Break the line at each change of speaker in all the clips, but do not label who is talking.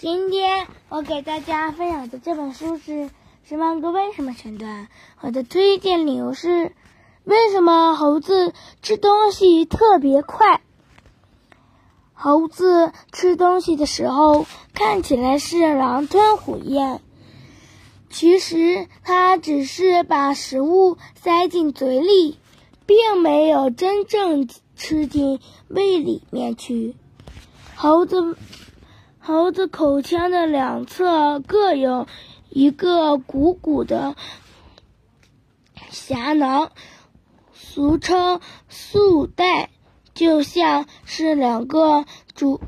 今天我给大家分享的这本书是《十万个为什么》选段。我的推荐理由是：为什么猴子吃东西特别快？猴子吃东西的时候看起来是狼吞虎咽，其实它只是把食物塞进嘴里，并没有真正吃进胃里面去。猴子。猴子口腔的两侧各有一个鼓鼓的颊囊，俗称素带，就像是两个储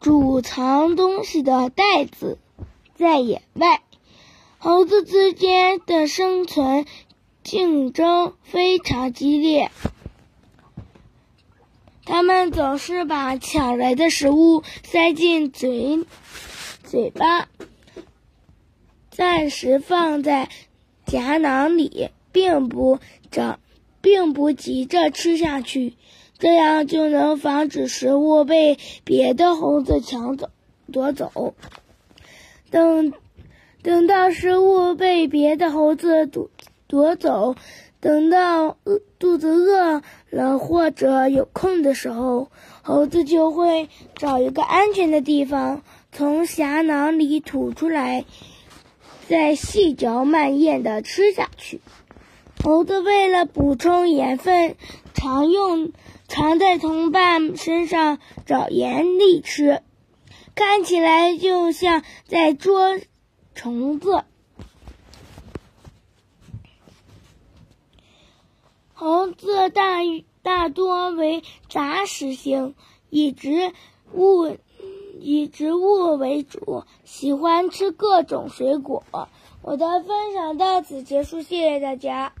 储藏东西的袋子。在野外，猴子之间的生存竞争非常激烈。他们总是把抢来的食物塞进嘴嘴巴，暂时放在夹囊里，并不着，并不急着吃下去，这样就能防止食物被别的猴子抢走夺走。等等到食物被别的猴子夺夺走。等到肚子饿了或者有空的时候，猴子就会找一个安全的地方，从匣囊里吐出来，再细嚼慢咽的吃下去。猴子为了补充盐分，常用常在同伴身上找盐粒吃，看起来就像在捉虫子。猴子大大多为杂食性，以植物以植物为主，喜欢吃各种水果。我的分享到此结束，谢谢大家。